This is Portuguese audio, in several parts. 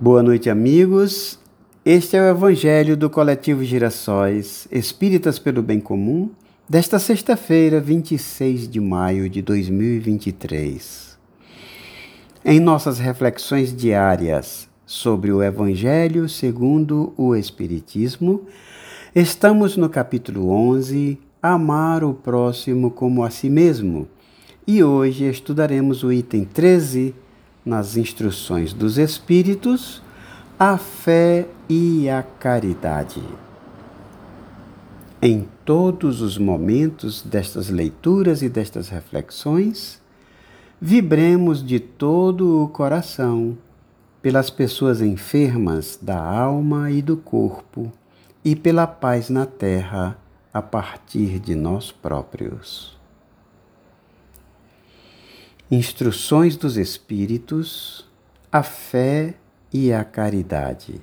Boa noite, amigos. Este é o Evangelho do Coletivo Girassóis Espíritas pelo Bem Comum, desta sexta-feira, 26 de maio de 2023. Em nossas reflexões diárias sobre o Evangelho segundo o Espiritismo, estamos no capítulo 11, Amar o Próximo como a Si Mesmo, e hoje estudaremos o item 13 nas instruções dos Espíritos a fé e a caridade. Em todos os momentos destas leituras e destas reflexões, vibremos de todo o coração pelas pessoas enfermas da alma e do corpo e pela paz na terra a partir de nós próprios. Instruções dos Espíritos, a fé e a caridade.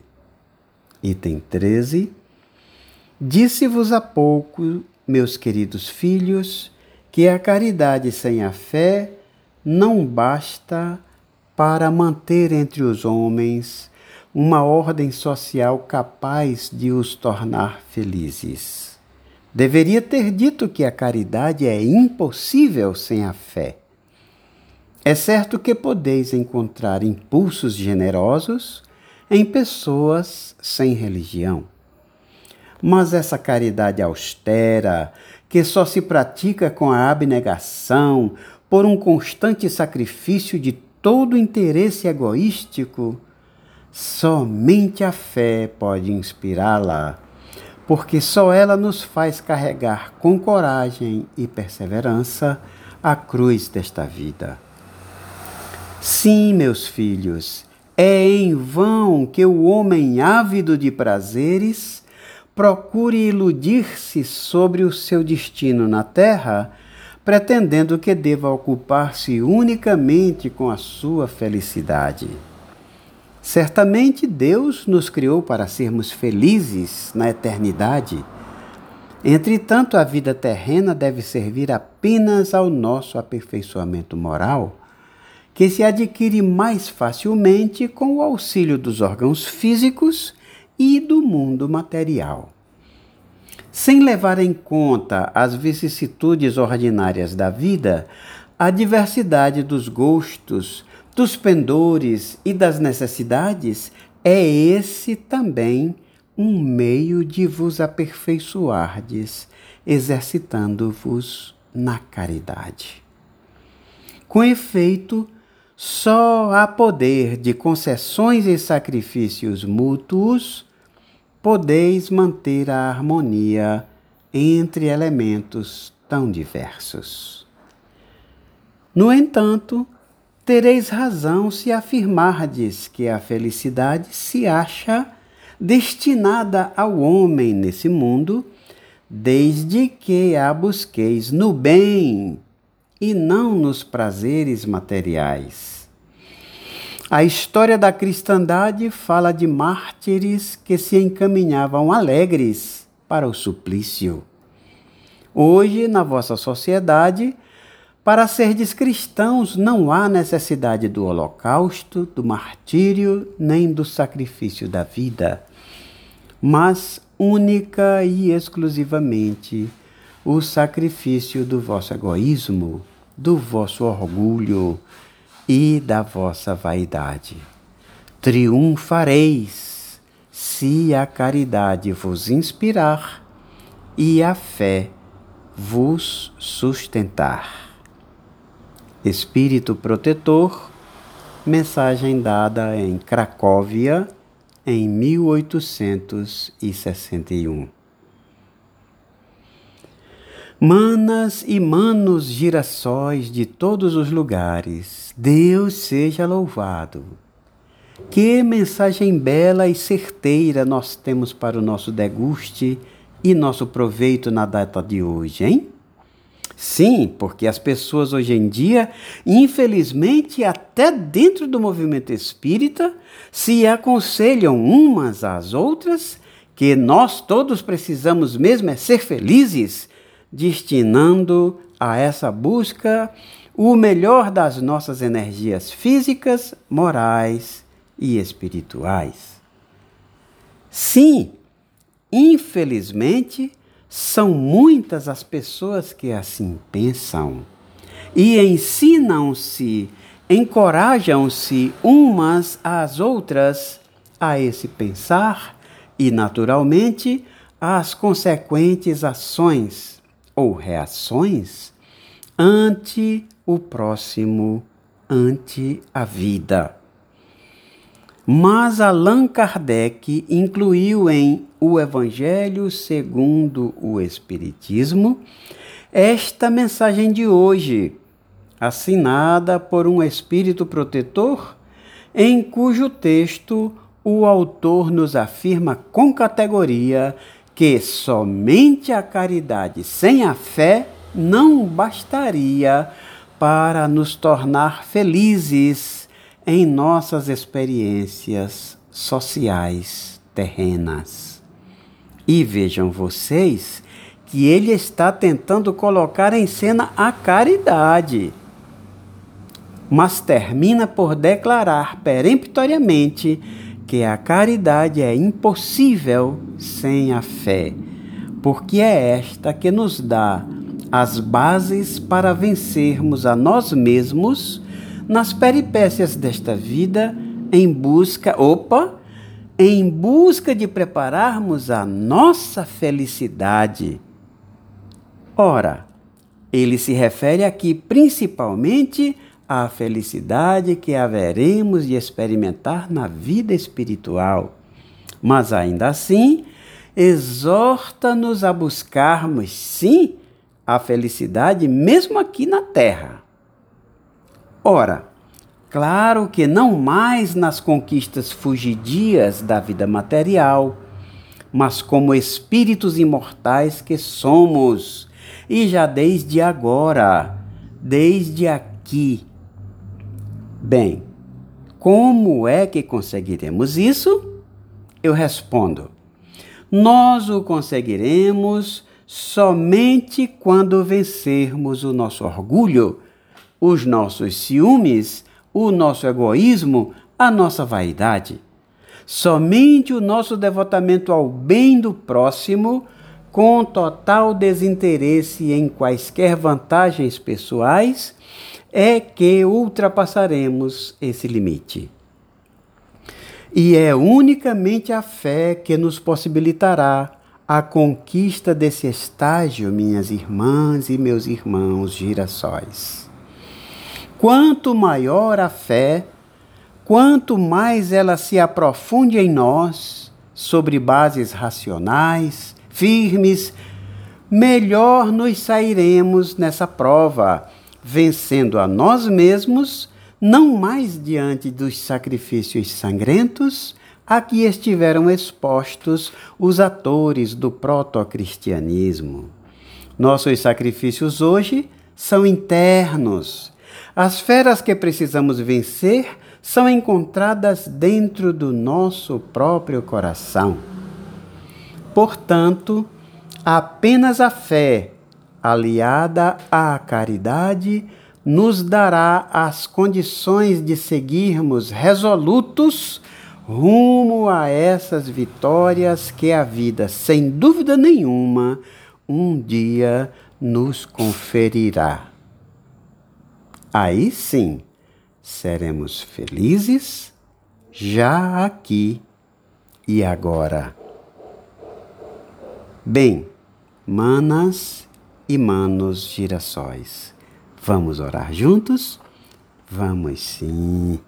Item 13. Disse-vos há pouco, meus queridos filhos, que a caridade sem a fé não basta para manter entre os homens uma ordem social capaz de os tornar felizes. Deveria ter dito que a caridade é impossível sem a fé. É certo que podeis encontrar impulsos generosos em pessoas sem religião. Mas essa caridade austera, que só se pratica com a abnegação, por um constante sacrifício de todo interesse egoístico, somente a fé pode inspirá-la, porque só ela nos faz carregar com coragem e perseverança a cruz desta vida. Sim, meus filhos, é em vão que o homem ávido de prazeres procure iludir-se sobre o seu destino na terra, pretendendo que deva ocupar-se unicamente com a sua felicidade. Certamente Deus nos criou para sermos felizes na eternidade. Entretanto, a vida terrena deve servir apenas ao nosso aperfeiçoamento moral que se adquire mais facilmente com o auxílio dos órgãos físicos e do mundo material. Sem levar em conta as vicissitudes ordinárias da vida, a diversidade dos gostos, dos pendores e das necessidades, é esse também um meio de vos aperfeiçoardes, exercitando-vos na caridade. Com efeito, só a poder de concessões e sacrifícios mútuos podeis manter a harmonia entre elementos tão diversos. No entanto, tereis razão se afirmardes que a felicidade se acha destinada ao homem nesse mundo, desde que a busqueis no bem e não nos prazeres materiais. A história da cristandade fala de mártires que se encaminhavam alegres para o suplício. Hoje, na vossa sociedade, para serdes cristãos não há necessidade do holocausto, do martírio, nem do sacrifício da vida, mas única e exclusivamente o sacrifício do vosso egoísmo, do vosso orgulho e da vossa vaidade. Triunfareis se a caridade vos inspirar e a fé vos sustentar. Espírito protetor, mensagem dada em Cracóvia em 1861. Manas e manos girassóis de todos os lugares, Deus seja louvado. Que mensagem bela e certeira nós temos para o nosso deguste e nosso proveito na data de hoje, hein? Sim, porque as pessoas hoje em dia, infelizmente, até dentro do movimento espírita, se aconselham umas às outras que nós todos precisamos mesmo é ser felizes destinando a essa busca o melhor das nossas energias físicas, morais e espirituais. Sim, infelizmente, são muitas as pessoas que assim pensam e ensinam-se, encorajam-se umas às outras a esse pensar e, naturalmente, às consequentes ações ou reações ante o próximo, ante a vida. Mas Allan Kardec incluiu em O Evangelho segundo o Espiritismo esta mensagem de hoje, assinada por um espírito protetor, em cujo texto o autor nos afirma com categoria que somente a caridade sem a fé não bastaria para nos tornar felizes em nossas experiências sociais terrenas. E vejam vocês que ele está tentando colocar em cena a caridade, mas termina por declarar peremptoriamente que a caridade é impossível sem a fé, porque é esta que nos dá as bases para vencermos a nós mesmos nas peripécias desta vida em busca, opa, em busca de prepararmos a nossa felicidade. Ora, ele se refere aqui principalmente à felicidade que haveremos de experimentar na vida espiritual. Mas ainda assim, exorta-nos a buscarmos, sim, a felicidade mesmo aqui na terra. Ora, claro que não mais nas conquistas fugidias da vida material, mas como espíritos imortais que somos, e já desde agora, desde aqui. Bem, como é que conseguiremos isso? Eu respondo: nós o conseguiremos somente quando vencermos o nosso orgulho os nossos ciúmes, o nosso egoísmo, a nossa vaidade. Somente o nosso devotamento ao bem do próximo, com total desinteresse em quaisquer vantagens pessoais, é que ultrapassaremos esse limite. E é unicamente a fé que nos possibilitará a conquista desse estágio, minhas irmãs e meus irmãos girassóis. Quanto maior a fé, quanto mais ela se aprofunde em nós, sobre bases racionais, firmes, melhor nos sairemos nessa prova, vencendo a nós mesmos, não mais diante dos sacrifícios sangrentos a que estiveram expostos os atores do proto-cristianismo. Nossos sacrifícios hoje são internos as feras que precisamos vencer são encontradas dentro do nosso próprio coração. Portanto, apenas a fé, aliada à caridade, nos dará as condições de seguirmos resolutos rumo a essas vitórias que a vida, sem dúvida nenhuma, um dia nos conferirá. Aí sim seremos felizes já aqui e agora. Bem, manas e manos girassóis, vamos orar juntos? Vamos sim.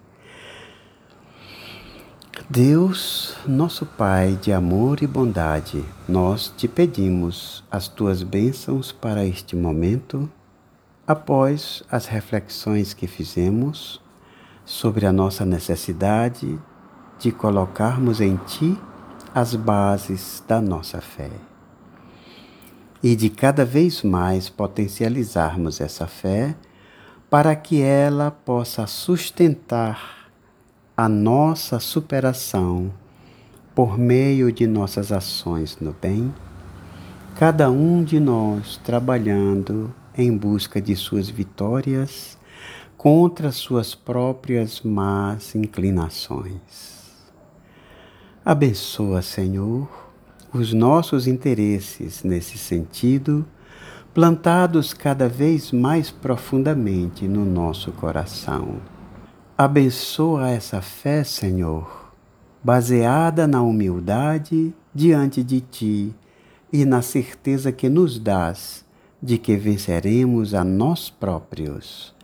Deus, nosso Pai de amor e bondade, nós te pedimos as tuas bênçãos para este momento após as reflexões que fizemos sobre a nossa necessidade de colocarmos em Ti as bases da nossa fé e de cada vez mais potencializarmos essa fé para que ela possa sustentar a nossa superação por meio de nossas ações no bem, cada um de nós trabalhando em busca de suas vitórias, contra suas próprias más inclinações. Abençoa, Senhor, os nossos interesses nesse sentido, plantados cada vez mais profundamente no nosso coração. Abençoa essa fé, Senhor, baseada na humildade diante de Ti e na certeza que nos dás de que venceremos a nós próprios,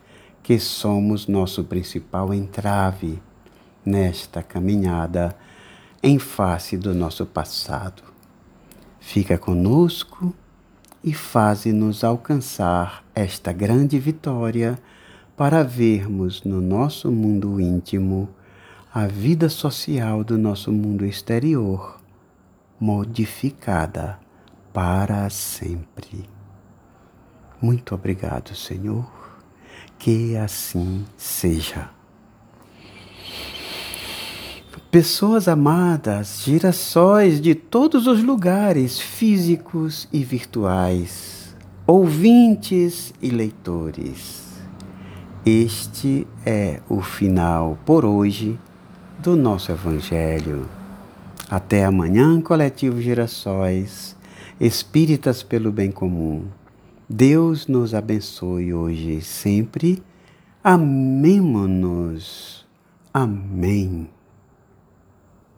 que somos nosso principal entrave nesta caminhada em face do nosso passado. Fica conosco e faze-nos alcançar esta grande vitória para vermos no nosso mundo íntimo a vida social do nosso mundo exterior modificada para sempre. Muito obrigado, Senhor, que assim seja. Pessoas amadas, girassóis de todos os lugares físicos e virtuais, ouvintes e leitores. Este é o final por hoje do nosso Evangelho. Até amanhã, coletivo Girassóis, espíritas pelo bem comum. Deus nos abençoe hoje e sempre. Amemo-nos. Amém.